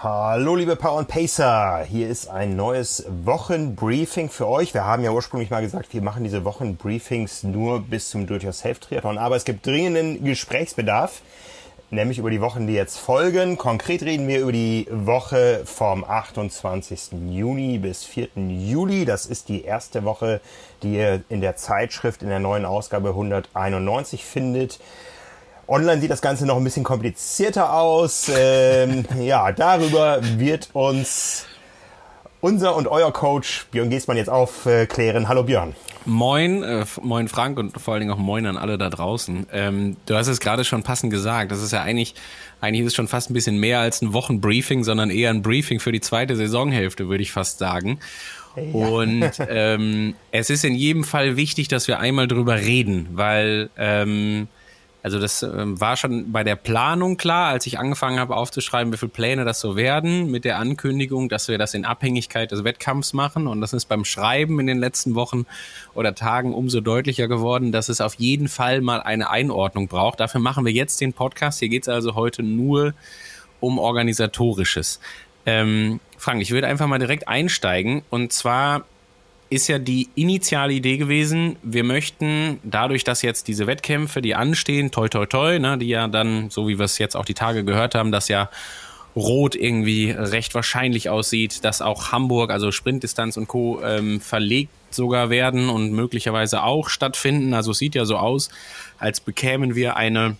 Hallo liebe Power und Pacer, hier ist ein neues Wochenbriefing für euch. Wir haben ja ursprünglich mal gesagt, wir machen diese Wochenbriefings nur bis zum Do-it-yourself-Triathlon, aber es gibt dringenden Gesprächsbedarf, nämlich über die Wochen, die jetzt folgen. Konkret reden wir über die Woche vom 28. Juni bis 4. Juli. Das ist die erste Woche, die ihr in der Zeitschrift in der neuen Ausgabe 191 findet. Online sieht das Ganze noch ein bisschen komplizierter aus. Ähm, ja, darüber wird uns unser und euer Coach Björn Giesmann jetzt aufklären. Hallo Björn. Moin, äh, moin Frank und vor allen Dingen auch moin an alle da draußen. Ähm, du hast es gerade schon passend gesagt. Das ist ja eigentlich, eigentlich ist es schon fast ein bisschen mehr als ein Wochenbriefing, sondern eher ein Briefing für die zweite Saisonhälfte, würde ich fast sagen. Und ähm, es ist in jedem Fall wichtig, dass wir einmal drüber reden, weil ähm, also das ähm, war schon bei der Planung klar, als ich angefangen habe aufzuschreiben, wie viele Pläne das so werden, mit der Ankündigung, dass wir das in Abhängigkeit des Wettkampfs machen. Und das ist beim Schreiben in den letzten Wochen oder Tagen umso deutlicher geworden, dass es auf jeden Fall mal eine Einordnung braucht. Dafür machen wir jetzt den Podcast. Hier geht es also heute nur um organisatorisches. Ähm, Frank, ich würde einfach mal direkt einsteigen. Und zwar ist ja die initiale Idee gewesen, wir möchten dadurch, dass jetzt diese Wettkämpfe, die anstehen, toi toi toi, ne, die ja dann, so wie wir es jetzt auch die Tage gehört haben, dass ja Rot irgendwie recht wahrscheinlich aussieht, dass auch Hamburg, also Sprintdistanz und Co. Ähm, verlegt sogar werden und möglicherweise auch stattfinden. Also es sieht ja so aus, als bekämen wir eine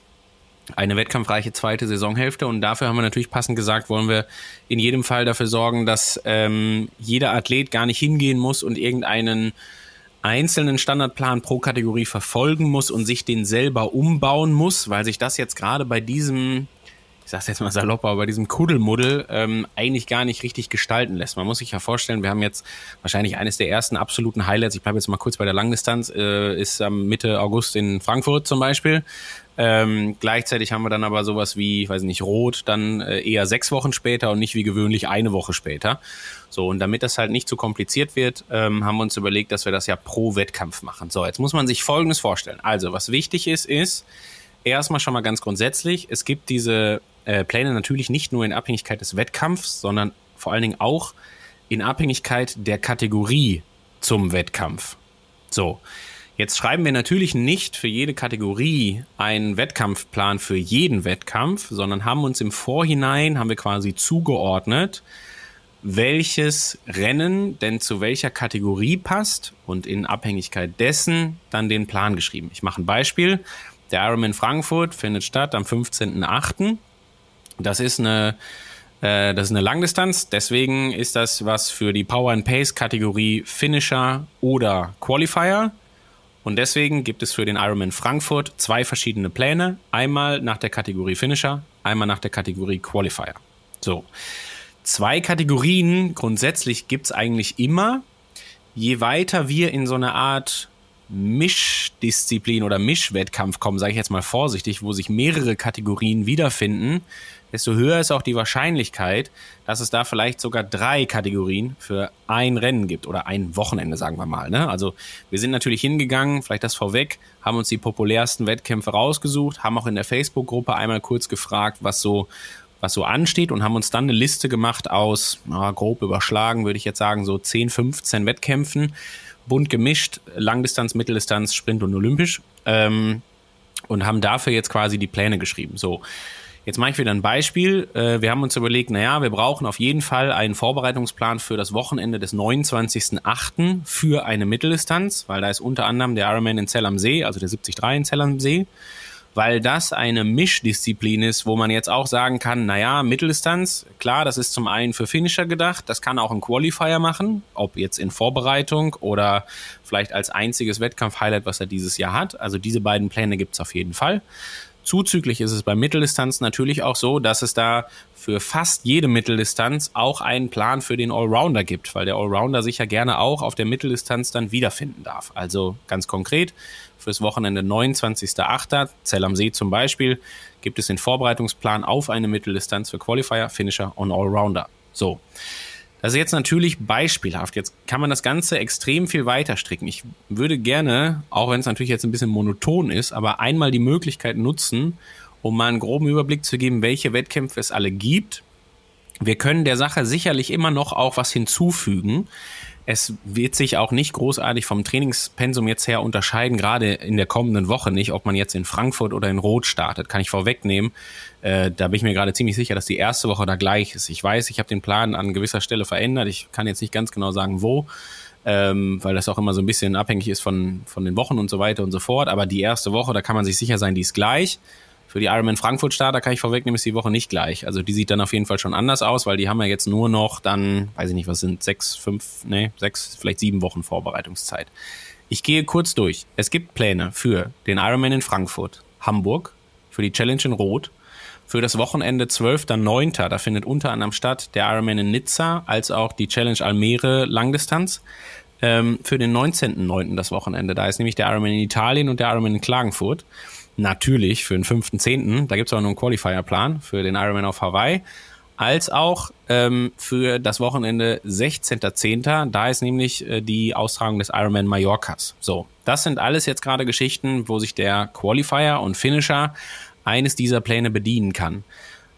eine wettkampfreiche zweite Saisonhälfte. Und dafür haben wir natürlich passend gesagt, wollen wir in jedem Fall dafür sorgen, dass ähm, jeder Athlet gar nicht hingehen muss und irgendeinen einzelnen Standardplan pro Kategorie verfolgen muss und sich den selber umbauen muss, weil sich das jetzt gerade bei diesem, ich sag's jetzt mal salopp, aber bei diesem Kuddelmuddel ähm, eigentlich gar nicht richtig gestalten lässt. Man muss sich ja vorstellen, wir haben jetzt wahrscheinlich eines der ersten absoluten Highlights, ich bleibe jetzt mal kurz bei der Langdistanz, äh, ist am Mitte August in Frankfurt zum Beispiel. Ähm, gleichzeitig haben wir dann aber sowas wie, ich weiß nicht, Rot dann äh, eher sechs Wochen später und nicht wie gewöhnlich eine Woche später. So, und damit das halt nicht zu kompliziert wird, ähm, haben wir uns überlegt, dass wir das ja pro Wettkampf machen. So, jetzt muss man sich Folgendes vorstellen. Also, was wichtig ist, ist erstmal schon mal ganz grundsätzlich, es gibt diese äh, Pläne natürlich nicht nur in Abhängigkeit des Wettkampfs, sondern vor allen Dingen auch in Abhängigkeit der Kategorie zum Wettkampf. So, Jetzt schreiben wir natürlich nicht für jede Kategorie einen Wettkampfplan für jeden Wettkampf, sondern haben uns im Vorhinein, haben wir quasi zugeordnet, welches Rennen denn zu welcher Kategorie passt und in Abhängigkeit dessen dann den Plan geschrieben. Ich mache ein Beispiel. Der Ironman Frankfurt findet statt am 15.08. Das ist eine äh, das ist eine Langdistanz, deswegen ist das was für die Power and Pace Kategorie Finisher oder Qualifier. Und deswegen gibt es für den Ironman Frankfurt zwei verschiedene Pläne. Einmal nach der Kategorie Finisher, einmal nach der Kategorie Qualifier. So. Zwei Kategorien grundsätzlich gibt es eigentlich immer. Je weiter wir in so eine Art Mischdisziplin oder Mischwettkampf kommen, sage ich jetzt mal vorsichtig, wo sich mehrere Kategorien wiederfinden, desto höher ist auch die Wahrscheinlichkeit, dass es da vielleicht sogar drei Kategorien für ein Rennen gibt oder ein Wochenende, sagen wir mal. Ne? Also wir sind natürlich hingegangen, vielleicht das vorweg, haben uns die populärsten Wettkämpfe rausgesucht, haben auch in der Facebook-Gruppe einmal kurz gefragt, was so was so ansteht und haben uns dann eine Liste gemacht aus, na, grob überschlagen, würde ich jetzt sagen, so 10, 15 Wettkämpfen, bunt gemischt, Langdistanz, Mitteldistanz, Sprint und Olympisch ähm, und haben dafür jetzt quasi die Pläne geschrieben. So, Jetzt mache ich wieder ein Beispiel. Äh, wir haben uns überlegt, naja, wir brauchen auf jeden Fall einen Vorbereitungsplan für das Wochenende des 29.08. für eine Mitteldistanz, weil da ist unter anderem der Ironman in Zell am See, also der 73 in Zell am See, weil das eine Mischdisziplin ist, wo man jetzt auch sagen kann, naja, Mitteldistanz, klar, das ist zum einen für Finisher gedacht, das kann auch ein Qualifier machen, ob jetzt in Vorbereitung oder vielleicht als einziges Wettkampf-Highlight, was er dieses Jahr hat. Also diese beiden Pläne gibt es auf jeden Fall. Zuzüglich ist es bei Mitteldistanz natürlich auch so, dass es da für fast jede Mitteldistanz auch einen Plan für den Allrounder gibt, weil der Allrounder sich ja gerne auch auf der Mitteldistanz dann wiederfinden darf. Also ganz konkret, fürs Wochenende 29.08. Zell am See zum Beispiel, gibt es den Vorbereitungsplan auf eine Mitteldistanz für Qualifier, Finisher und Allrounder. So. Das ist jetzt natürlich beispielhaft. Jetzt kann man das Ganze extrem viel weiter stricken. Ich würde gerne, auch wenn es natürlich jetzt ein bisschen monoton ist, aber einmal die Möglichkeit nutzen, um mal einen groben Überblick zu geben, welche Wettkämpfe es alle gibt. Wir können der Sache sicherlich immer noch auch was hinzufügen. Es wird sich auch nicht großartig vom Trainingspensum jetzt her unterscheiden, gerade in der kommenden Woche nicht, ob man jetzt in Frankfurt oder in Rot startet, kann ich vorwegnehmen. Äh, da bin ich mir gerade ziemlich sicher, dass die erste Woche da gleich ist. Ich weiß, ich habe den Plan an gewisser Stelle verändert. Ich kann jetzt nicht ganz genau sagen, wo, ähm, weil das auch immer so ein bisschen abhängig ist von, von den Wochen und so weiter und so fort. Aber die erste Woche, da kann man sich sicher sein, die ist gleich. Für die Ironman Frankfurt Starter kann ich vorwegnehmen, ist die Woche nicht gleich. Also die sieht dann auf jeden Fall schon anders aus, weil die haben ja jetzt nur noch dann, weiß ich nicht, was sind sechs, fünf, nee, sechs, vielleicht sieben Wochen Vorbereitungszeit. Ich gehe kurz durch. Es gibt Pläne für den Ironman in Frankfurt, Hamburg, für die Challenge in Rot, für das Wochenende 12.09. Da findet unter anderem statt der Ironman in Nizza, als auch die Challenge Almere Langdistanz. Ähm, für den 19.09. das Wochenende. Da ist nämlich der Ironman in Italien und der Ironman in Klagenfurt natürlich für den 5.10., da gibt es auch noch einen Qualifier-Plan für den Ironman auf Hawaii, als auch ähm, für das Wochenende 16.10., da ist nämlich äh, die Austragung des Ironman Mallorcas. So, das sind alles jetzt gerade Geschichten, wo sich der Qualifier und Finisher eines dieser Pläne bedienen kann.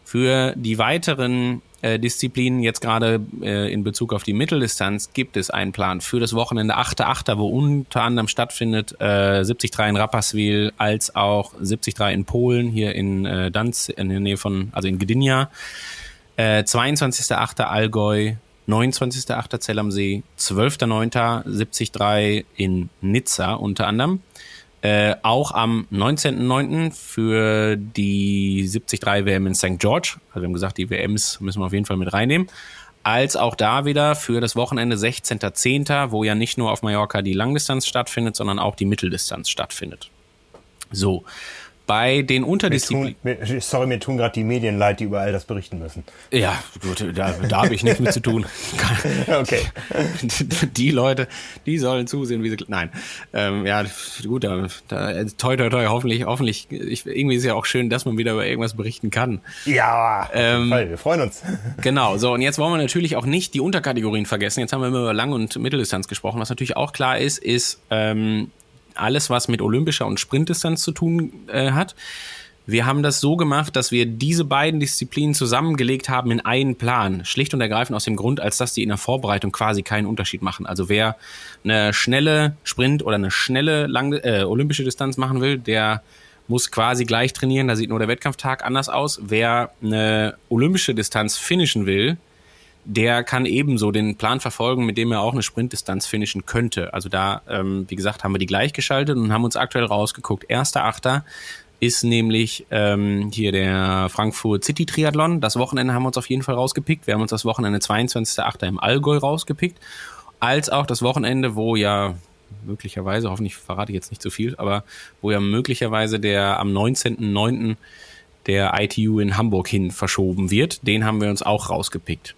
Für die weiteren Disziplinen, jetzt gerade äh, in Bezug auf die Mitteldistanz, gibt es einen Plan für das Wochenende 8.8., wo unter anderem stattfindet äh, 73 in Rapperswil als auch 73 in Polen, hier in äh, Danz, in der Nähe von, also in Gdynia. Äh, 22.8. Allgäu, 29.8. Zell am See, 12.9. 73 in Nizza unter anderem. Äh, auch am 19.09. für die 73 WM in St. George. Also wir haben gesagt, die WMs müssen wir auf jeden Fall mit reinnehmen. Als auch da wieder für das Wochenende 16.10., wo ja nicht nur auf Mallorca die Langdistanz stattfindet, sondern auch die Mitteldistanz stattfindet. So, bei den Unterdisziplinen. sorry, mir tun gerade die Medien leid, die überall das berichten müssen. Ja, gut, da, da habe ich nichts mit zu tun. okay. Die Leute, die sollen zusehen, wie sie. Nein. Ähm, ja, gut, da, da, toi, toi, toi, hoffentlich, hoffentlich. Ich, irgendwie ist ja auch schön, dass man wieder über irgendwas berichten kann. Ja, ähm, wir freuen uns. Genau, so, und jetzt wollen wir natürlich auch nicht die Unterkategorien vergessen. Jetzt haben wir immer über Lang- und Mitteldistanz gesprochen. Was natürlich auch klar ist, ist, ähm, alles, was mit olympischer und Sprintdistanz zu tun äh, hat. Wir haben das so gemacht, dass wir diese beiden Disziplinen zusammengelegt haben in einen Plan. Schlicht und ergreifend aus dem Grund, als dass die in der Vorbereitung quasi keinen Unterschied machen. Also wer eine schnelle Sprint oder eine schnelle lange, äh, olympische Distanz machen will, der muss quasi gleich trainieren. Da sieht nur der Wettkampftag anders aus. Wer eine olympische Distanz finishen will, der kann ebenso den Plan verfolgen, mit dem er auch eine Sprintdistanz finishen könnte. Also da, ähm, wie gesagt, haben wir die gleichgeschaltet und haben uns aktuell rausgeguckt. Erster Achter ist nämlich ähm, hier der Frankfurt City Triathlon. Das Wochenende haben wir uns auf jeden Fall rausgepickt. Wir haben uns das Wochenende 22.8. im Allgäu rausgepickt. Als auch das Wochenende, wo ja möglicherweise, hoffentlich verrate ich jetzt nicht zu viel, aber wo ja möglicherweise der am 19.9. der ITU in Hamburg hin verschoben wird. Den haben wir uns auch rausgepickt.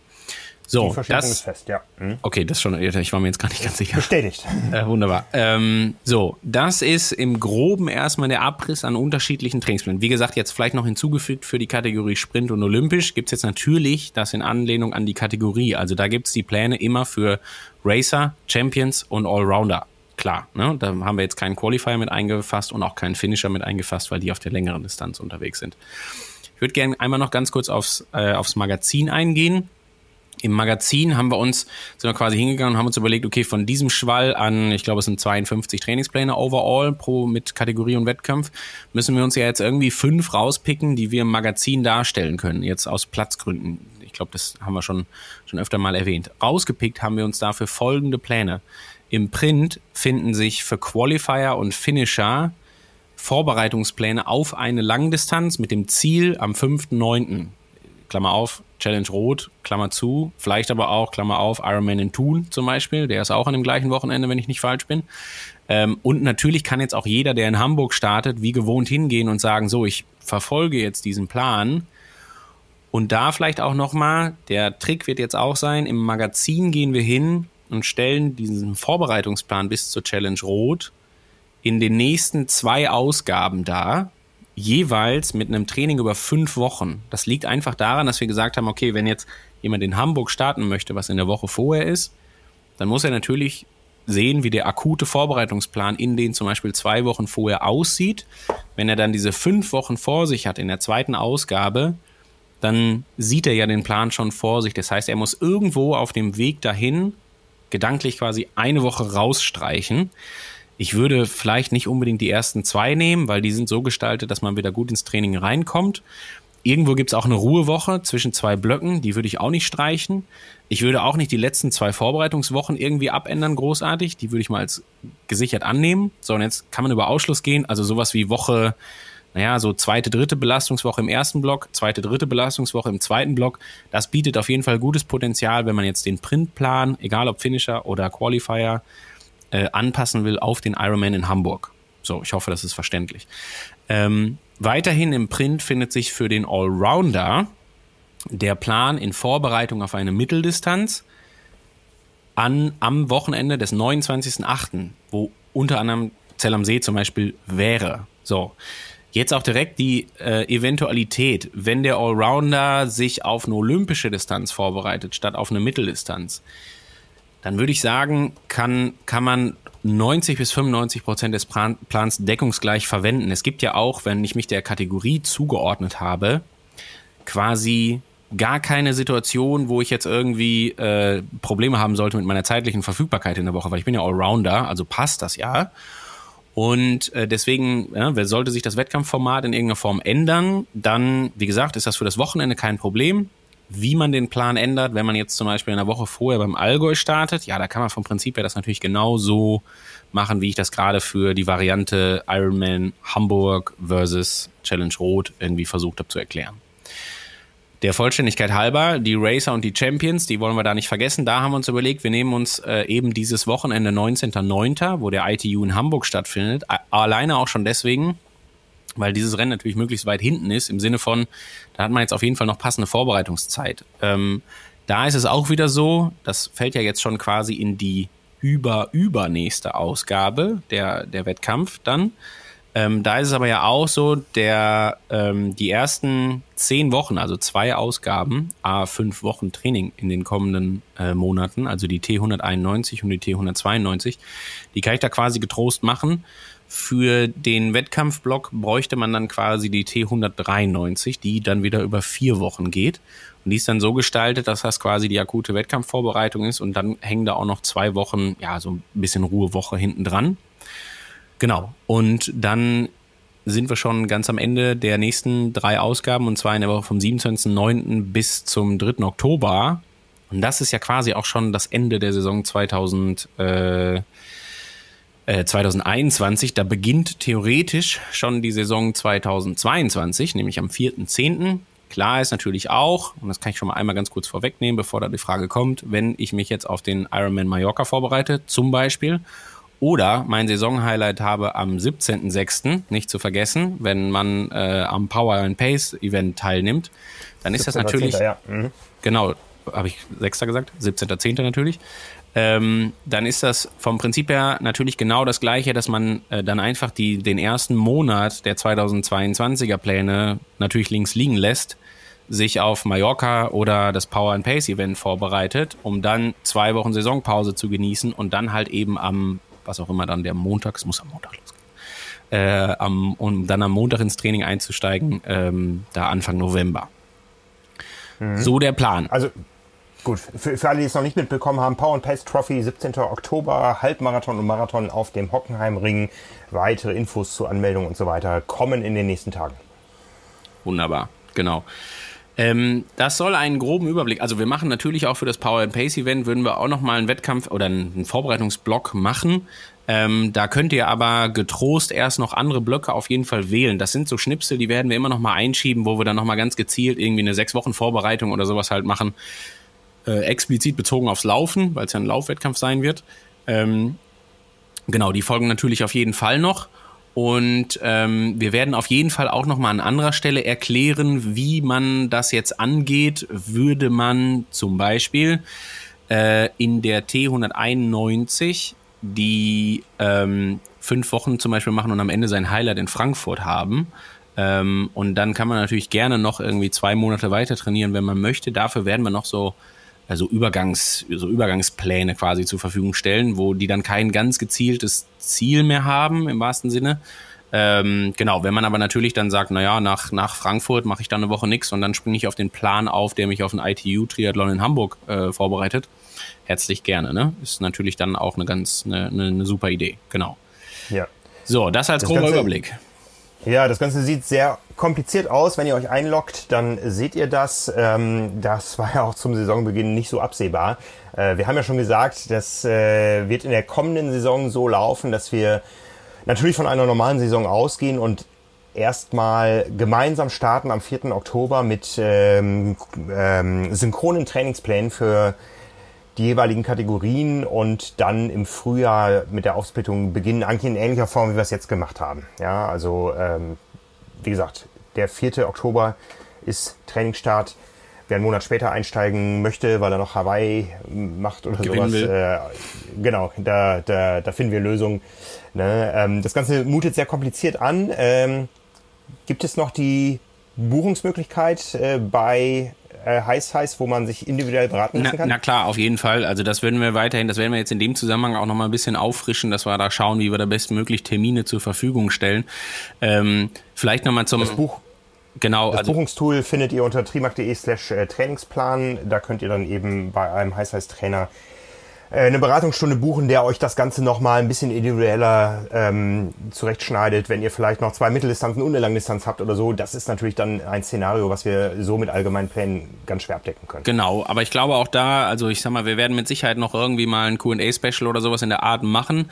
So, das ist fest, ja. Hm? Okay, das schon, ich war mir jetzt gar nicht ganz sicher. Bestätigt. Äh, wunderbar. Ähm, so, das ist im Groben erstmal der Abriss an unterschiedlichen Trainingsplänen. Wie gesagt, jetzt vielleicht noch hinzugefügt für die Kategorie Sprint und Olympisch gibt es jetzt natürlich das in Anlehnung an die Kategorie. Also da gibt es die Pläne immer für Racer, Champions und Allrounder. Klar, ne? da haben wir jetzt keinen Qualifier mit eingefasst und auch keinen Finisher mit eingefasst, weil die auf der längeren Distanz unterwegs sind. Ich würde gerne einmal noch ganz kurz aufs, äh, aufs Magazin eingehen Im Magazin haben wir uns, sind wir quasi hingegangen und haben uns überlegt, okay, von diesem Schwall an, ich glaube, es sind 52 Trainingspläne overall pro mit Kategorie und Wettkampf, müssen wir uns ja jetzt irgendwie fünf rauspicken, die wir im Magazin darstellen können, jetzt aus Platzgründen. Ich glaube, das haben wir schon, schon öfter mal erwähnt. Rausgepickt haben wir uns dafür folgende Pläne. Im Print finden sich für Qualifier und Finisher Vorbereitungspläne auf eine Langdistanz mit dem Ziel am 5.9. Klammer auf, Challenge Rot, Klammer zu, vielleicht aber auch, Klammer auf, Ironman in Thun zum Beispiel, der ist auch an dem gleichen Wochenende, wenn ich nicht falsch bin. Ähm, und natürlich kann jetzt auch jeder, der in Hamburg startet, wie gewohnt hingehen und sagen, so, ich verfolge jetzt diesen Plan. Und da vielleicht auch nochmal, der Trick wird jetzt auch sein, im Magazin gehen wir hin und stellen diesen Vorbereitungsplan bis zur Challenge Rot in den nächsten zwei Ausgaben dar, jeweils mit einem Training über fünf Wochen. Das liegt einfach daran, dass wir gesagt haben, okay, wenn jetzt jemand in Hamburg starten möchte, was in der Woche vorher ist, dann muss er natürlich sehen, wie der akute Vorbereitungsplan in den zum Beispiel zwei Wochen vorher aussieht. Wenn er dann diese fünf Wochen vor sich hat in der zweiten Ausgabe, dann sieht er ja den Plan schon vor sich. Das heißt, er muss irgendwo auf dem Weg dahin gedanklich quasi eine Woche rausstreichen. Ich würde vielleicht nicht unbedingt die ersten zwei nehmen, weil die sind so gestaltet, dass man wieder gut ins Training reinkommt. Irgendwo gibt es auch eine Ruhewoche zwischen zwei Blöcken, die würde ich auch nicht streichen. Ich würde auch nicht die letzten zwei Vorbereitungswochen irgendwie abändern, großartig. Die würde ich mal als gesichert annehmen. So, und jetzt kann man über Ausschluss gehen. Also sowas wie Woche, naja, so zweite, dritte Belastungswoche im ersten Block, zweite, dritte Belastungswoche im zweiten Block. Das bietet auf jeden Fall gutes Potenzial, wenn man jetzt den Printplan, egal ob Finisher oder Qualifier, äh, anpassen will auf den Ironman in Hamburg. So, ich hoffe, das ist verständlich. Ähm, weiterhin im Print findet sich für den Allrounder der Plan in Vorbereitung auf eine Mitteldistanz an, am Wochenende des 29.08., wo unter anderem Zell am See zum Beispiel wäre. So. Jetzt auch direkt die äh, Eventualität, wenn der Allrounder sich auf eine olympische Distanz vorbereitet, statt auf eine Mitteldistanz dann würde ich sagen, kann, kann man 90 bis 95 Prozent des Plans deckungsgleich verwenden. Es gibt ja auch, wenn ich mich der Kategorie zugeordnet habe, quasi gar keine Situation, wo ich jetzt irgendwie äh, Probleme haben sollte mit meiner zeitlichen Verfügbarkeit in der Woche, weil ich bin ja Allrounder, also passt das ja. Und äh, deswegen ja, sollte sich das Wettkampfformat in irgendeiner Form ändern, dann, wie gesagt, ist das für das Wochenende kein Problem wie man den Plan ändert, wenn man jetzt zum Beispiel in der Woche vorher beim Allgäu startet, ja, da kann man vom Prinzip her das natürlich genauso machen, wie ich das gerade für die Variante Ironman Hamburg versus Challenge Rot irgendwie versucht habe zu erklären. Der Vollständigkeit halber, die Racer und die Champions, die wollen wir da nicht vergessen. Da haben wir uns überlegt, wir nehmen uns äh, eben dieses Wochenende 19.09., wo der ITU in Hamburg stattfindet, alleine auch schon deswegen, weil dieses Rennen natürlich möglichst weit hinten ist, im Sinne von, da hat man jetzt auf jeden Fall noch passende Vorbereitungszeit. Ähm, da ist es auch wieder so, das fällt ja jetzt schon quasi in die über-übernächste Ausgabe, der, der Wettkampf dann. Ähm, da ist es aber ja auch so, der, ähm, die ersten zehn Wochen, also zwei Ausgaben, a fünf Wochen Training in den kommenden äh, Monaten, also die T191 und die T192, die kann ich da quasi getrost machen. Für den Wettkampfblock bräuchte man dann quasi die T193, die dann wieder über vier Wochen geht. Und die ist dann so gestaltet, dass das quasi die akute Wettkampfvorbereitung ist und dann hängen da auch noch zwei Wochen, ja, so ein bisschen Ruhewoche hinten dran. Genau. Und dann sind wir schon ganz am Ende der nächsten drei Ausgaben und zwar in der Woche vom 27.09. bis zum 3. Oktober. Und das ist ja quasi auch schon das Ende der Saison 2000. Äh, 2021, äh, da beginnt theoretisch schon die Saison 2022, nämlich am 4.10. Klar ist natürlich auch, und das kann ich schon mal einmal ganz kurz vorwegnehmen, bevor da die Frage kommt, wenn ich mich jetzt auf den Ironman Mallorca vorbereite, zum Beispiel, oder mein Saisonhighlight habe am 17.06., nicht zu vergessen, wenn man äh, am Power and Pace Event teilnimmt, dann ist das natürlich, ja. mhm. genau, habe ich 6. gesagt, 17.10. natürlich, ähm, dann ist das vom Prinzip her natürlich genau das Gleiche, dass man äh, dann einfach die, den ersten Monat der 2022er Pläne natürlich links liegen lässt, sich auf Mallorca oder das Power and Pace Event vorbereitet, um dann zwei Wochen Saisonpause zu genießen und dann halt eben am, was auch immer dann der Montag, es muss am Montag losgehen, äh, am, um dann am Montag ins Training einzusteigen, ähm, da Anfang November. Mhm. So der Plan. Also Gut, für, für alle, die es noch nicht mitbekommen haben, Power and Pace Trophy, 17. Oktober, Halbmarathon und Marathon auf dem Hockenheimring. Weitere Infos zur Anmeldung und so weiter kommen in den nächsten Tagen. Wunderbar, genau. Ähm, das soll einen groben Überblick. Also wir machen natürlich auch für das Power and Pace Event würden wir auch noch mal einen Wettkampf oder einen Vorbereitungsblock machen. Ähm, da könnt ihr aber getrost erst noch andere Blöcke auf jeden Fall wählen. Das sind so Schnipsel, die werden wir immer noch mal einschieben, wo wir dann noch mal ganz gezielt irgendwie eine sechs Wochen Vorbereitung oder sowas halt machen äh, explizit bezogen aufs Laufen, weil es ja ein Laufwettkampf sein wird. Ähm, genau, die folgen natürlich auf jeden Fall noch. Und ähm, wir werden auf jeden Fall auch nochmal an anderer Stelle erklären, wie man das jetzt angeht. Würde man zum Beispiel äh, in der T191 die ähm, fünf Wochen zum Beispiel machen und am Ende sein Highlight in Frankfurt haben. Ähm, und dann kann man natürlich gerne noch irgendwie zwei Monate weiter trainieren, wenn man möchte. Dafür werden wir noch so also Übergangs, so Übergangspläne quasi zur Verfügung stellen, wo die dann kein ganz gezieltes Ziel mehr haben im wahrsten Sinne. Ähm, genau, wenn man aber natürlich dann sagt, naja, nach, nach Frankfurt mache ich dann eine Woche nichts und dann springe ich auf den Plan auf, der mich auf den ITU-Triathlon in Hamburg äh, vorbereitet, herzlich gerne. Ne? Ist natürlich dann auch eine ganz eine, eine, eine super Idee. Genau. Ja. So, das als grober Überblick. Ja, das Ganze sieht sehr kompliziert aus. Wenn ihr euch einloggt, dann seht ihr das. Ähm, das war ja auch zum Saisonbeginn nicht so absehbar. Äh, wir haben ja schon gesagt, das äh, wird in der kommenden Saison so laufen, dass wir natürlich von einer normalen Saison ausgehen und erstmal gemeinsam starten am 4. Oktober mit ähm, ähm, synchronen Trainingsplänen für die jeweiligen Kategorien und dann im Frühjahr mit der Aufsplittung beginnen, eigentlich in ähnlicher Form, wie wir es jetzt gemacht haben. Ja, also ähm, wie gesagt, der 4. Oktober ist Trainingsstart. Wer einen Monat später einsteigen möchte, weil er noch Hawaii macht oder Gewinnen sowas, äh, genau, da, da, da finden wir Lösungen. Ne? Ähm, das Ganze mutet sehr kompliziert an. Ähm, gibt es noch die Buchungsmöglichkeit äh, bei äh, heiß heiß, wo man sich individuell beraten lassen na, kann? Na klar, auf jeden Fall. Also das werden wir weiterhin, das werden wir jetzt in dem Zusammenhang auch nochmal ein bisschen auffrischen, dass wir da schauen, wie wir da bestmöglich Termine zur Verfügung stellen. Ähm, vielleicht nochmal zum das Buch. Genau, das also Buchungstool findet ihr unter trimark.de slash äh, Trainingsplan. Da könnt ihr dann eben bei einem Heiß-Heiß-Trainer äh, eine Beratungsstunde buchen, der euch das Ganze nochmal ein bisschen individueller ähm, zurechtschneidet, wenn ihr vielleicht noch zwei Mitteldistanzen und eine Langdistanz habt oder so. Das ist natürlich dann ein Szenario, was wir so mit allgemeinen Plänen ganz schwer abdecken können. Genau, aber ich glaube auch da, also ich sag mal, wir werden mit Sicherheit noch irgendwie mal ein Q&A-Special oder sowas in der Art machen.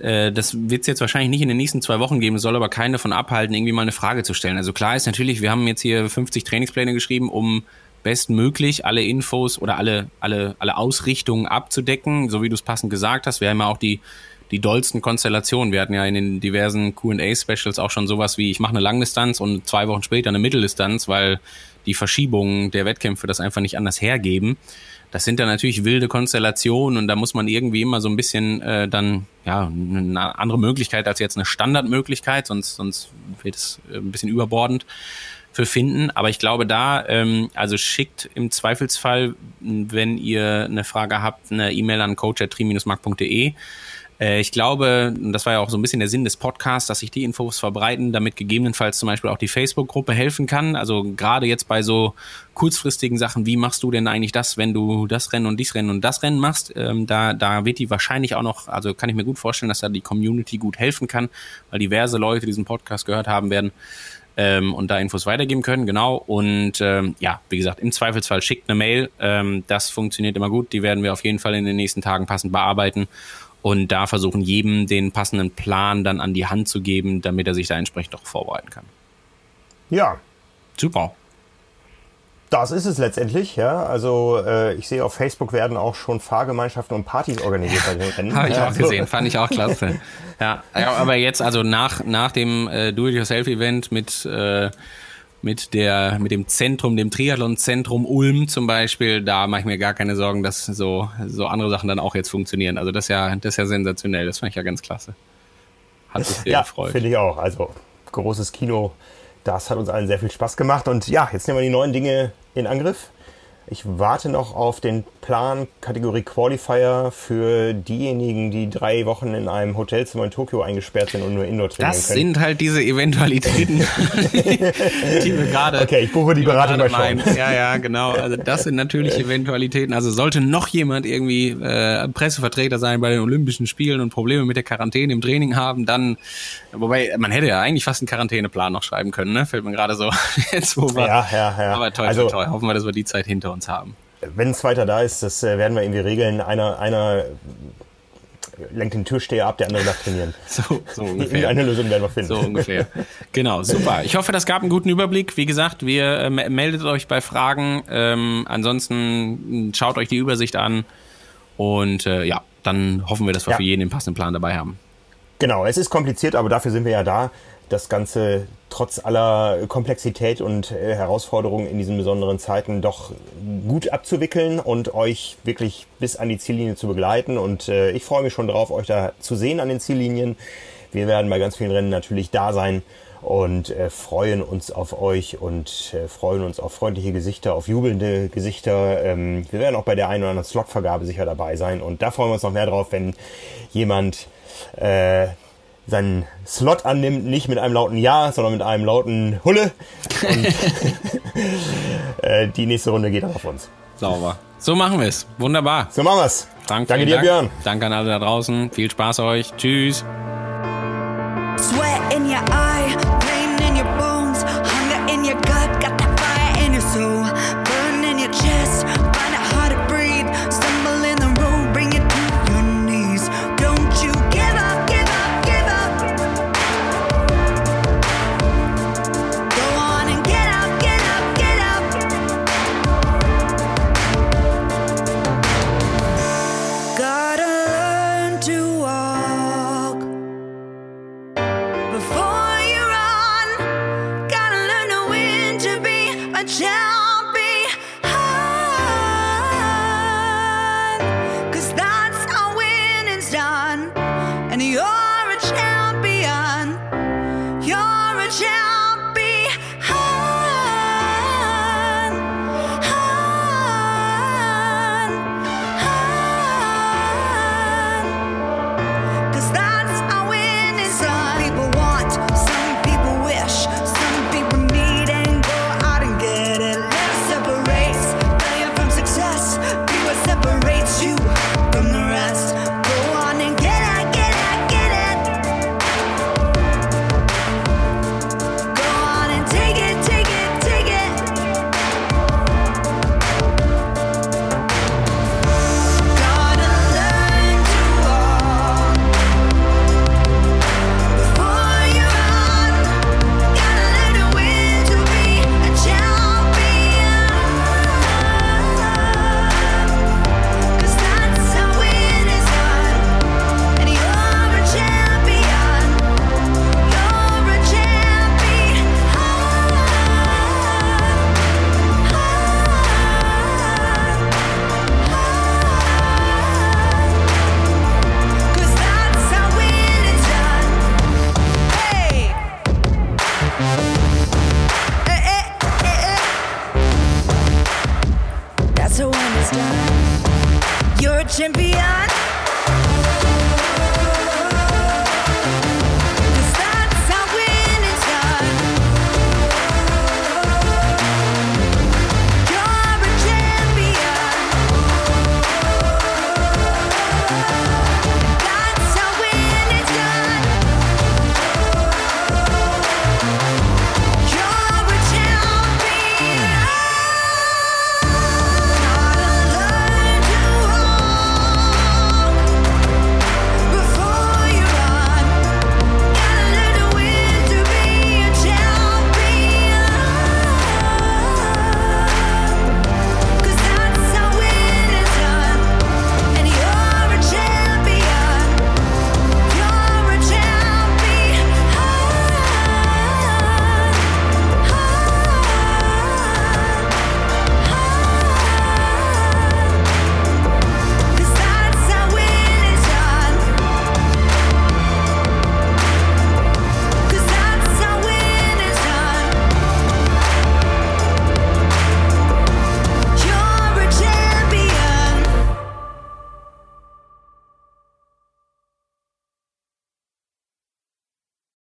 Äh, Das wird es jetzt wahrscheinlich nicht in den nächsten zwei Wochen geben, soll aber keine davon abhalten, irgendwie mal eine Frage zu stellen. Also klar ist natürlich, wir haben jetzt hier 50 Trainingspläne geschrieben, um bestmöglich alle Infos oder alle, alle, alle Ausrichtungen abzudecken, so wie du es passend gesagt hast. Wir haben ja auch die, die dollsten Konstellationen. Wir hatten ja in den diversen QA-Specials auch schon sowas wie, ich mache eine Langdistanz und zwei Wochen später eine Mitteldistanz, weil die Verschiebungen der Wettkämpfe das einfach nicht anders hergeben. Das sind dann natürlich wilde Konstellationen und da muss man irgendwie immer so ein bisschen äh, dann ja eine andere Möglichkeit als jetzt eine Standardmöglichkeit, sonst sonst wird es äh, ein bisschen überbordend für finden. Aber ich glaube da, ähm, also schickt im Zweifelsfall, wenn ihr eine Frage habt, eine E-Mail an coach.tri-mark.de. Äh, ich glaube, das war ja auch so ein bisschen der Sinn des Podcasts, dass sich die Infos verbreiten, damit gegebenenfalls zum Beispiel auch die Facebook-Gruppe helfen kann. Also gerade jetzt bei so kurzfristigen Sachen, wie machst du denn eigentlich das, wenn du das Rennen und dies Rennen und das Rennen machst? Ähm, da, da wird die wahrscheinlich auch noch, also kann ich mir gut vorstellen, dass da die Community gut helfen kann, weil diverse Leute diesen Podcast gehört haben werden ähm, und da Infos weitergeben können, genau. Und ähm, ja, wie gesagt, im Zweifelsfall schickt eine Mail. Ähm, das funktioniert immer gut. Die werden wir auf jeden Fall in den nächsten Tagen passend bearbeiten und da versuchen, jedem den passenden Plan dann an die Hand zu geben, damit er sich da entsprechend auch vorbereiten kann. Ja, Super. Das ist es letztendlich. Ja, also äh, ich sehe auf Facebook werden auch schon Fahrgemeinschaften und Partys organisiert bei den Rennen. Habe ich auch gesehen, fand ich auch klasse. Ja, ja aber jetzt, also nach, nach dem äh, Do-it-yourself-Event mit, äh, mit, der, mit dem Zentrum, dem Triathlon-Zentrum Ulm zum Beispiel, da mache ich mir gar keine Sorgen, dass so, so andere Sachen dann auch jetzt funktionieren. Also das ist ja, das ist ja sensationell, das fand ich ja ganz klasse. Hat mich sehr Ja, gefreut. finde ich auch. Also großes Kino, das hat uns allen sehr viel Spaß gemacht. Und ja, jetzt nehmen wir die neuen Dinge in Angriff. Ich warte noch auf den Plan Kategorie Qualifier für diejenigen, die drei Wochen in einem Hotelzimmer in Tokio eingesperrt sind und nur Indoor trainieren Das können. sind halt diese Eventualitäten, die wir gerade. Okay, ich buche die Beratung bei Sean. Ja, ja, genau. Also das sind natürlich Eventualitäten. Also sollte noch jemand irgendwie äh, Pressevertreter sein bei den Olympischen Spielen und Probleme mit der Quarantäne im Training haben, dann, wobei man hätte ja eigentlich fast einen Quarantäneplan noch schreiben können, ne? Fällt mir gerade so jetzt wo wir. Ja, ja, ja. Aber toll, Also- toll, toll. Hoffen wir, dass wir die Zeit hinter uns haben. Wenn ein zweiter da ist, das äh, werden wir irgendwie regeln. Einer, einer lenkt den Türsteher ab, der andere darf trainieren. So, so ungefähr. Irgendeine Lösung werden wir finden. So ungefähr. Genau, super. Ich hoffe, das gab einen guten Überblick. Wie gesagt, wir äh, meldet euch bei Fragen. Ähm, ansonsten schaut euch die Übersicht an. Und äh, ja, dann hoffen wir, dass wir Ja. für jeden den passenden Plan dabei haben. Genau, es ist kompliziert, aber dafür sind wir ja da, das Ganze trotz aller Komplexität und äh, Herausforderungen in diesen besonderen Zeiten doch gut abzuwickeln und euch wirklich bis an die Ziellinie zu begleiten. Und äh, ich freue mich schon drauf, euch da zu sehen an den Ziellinien. Wir werden bei ganz vielen Rennen natürlich da sein und äh, freuen uns auf euch und äh, freuen uns auf freundliche Gesichter, auf jubelnde Gesichter. Ähm, wir werden auch bei der einen oder anderen Slotvergabe sicher dabei sein und da freuen wir uns noch mehr drauf, wenn jemand äh, seinen Slot annimmt, nicht mit einem lauten Ja, sondern mit einem lauten Hulle. Und äh, die nächste Runde geht dann auf uns. Sauber. So machen wir es. Wunderbar. So machen wir's. Frank, Danke vielen dir, Dank. Björn. Danke an alle da draußen. Viel Spaß euch. Tschüss.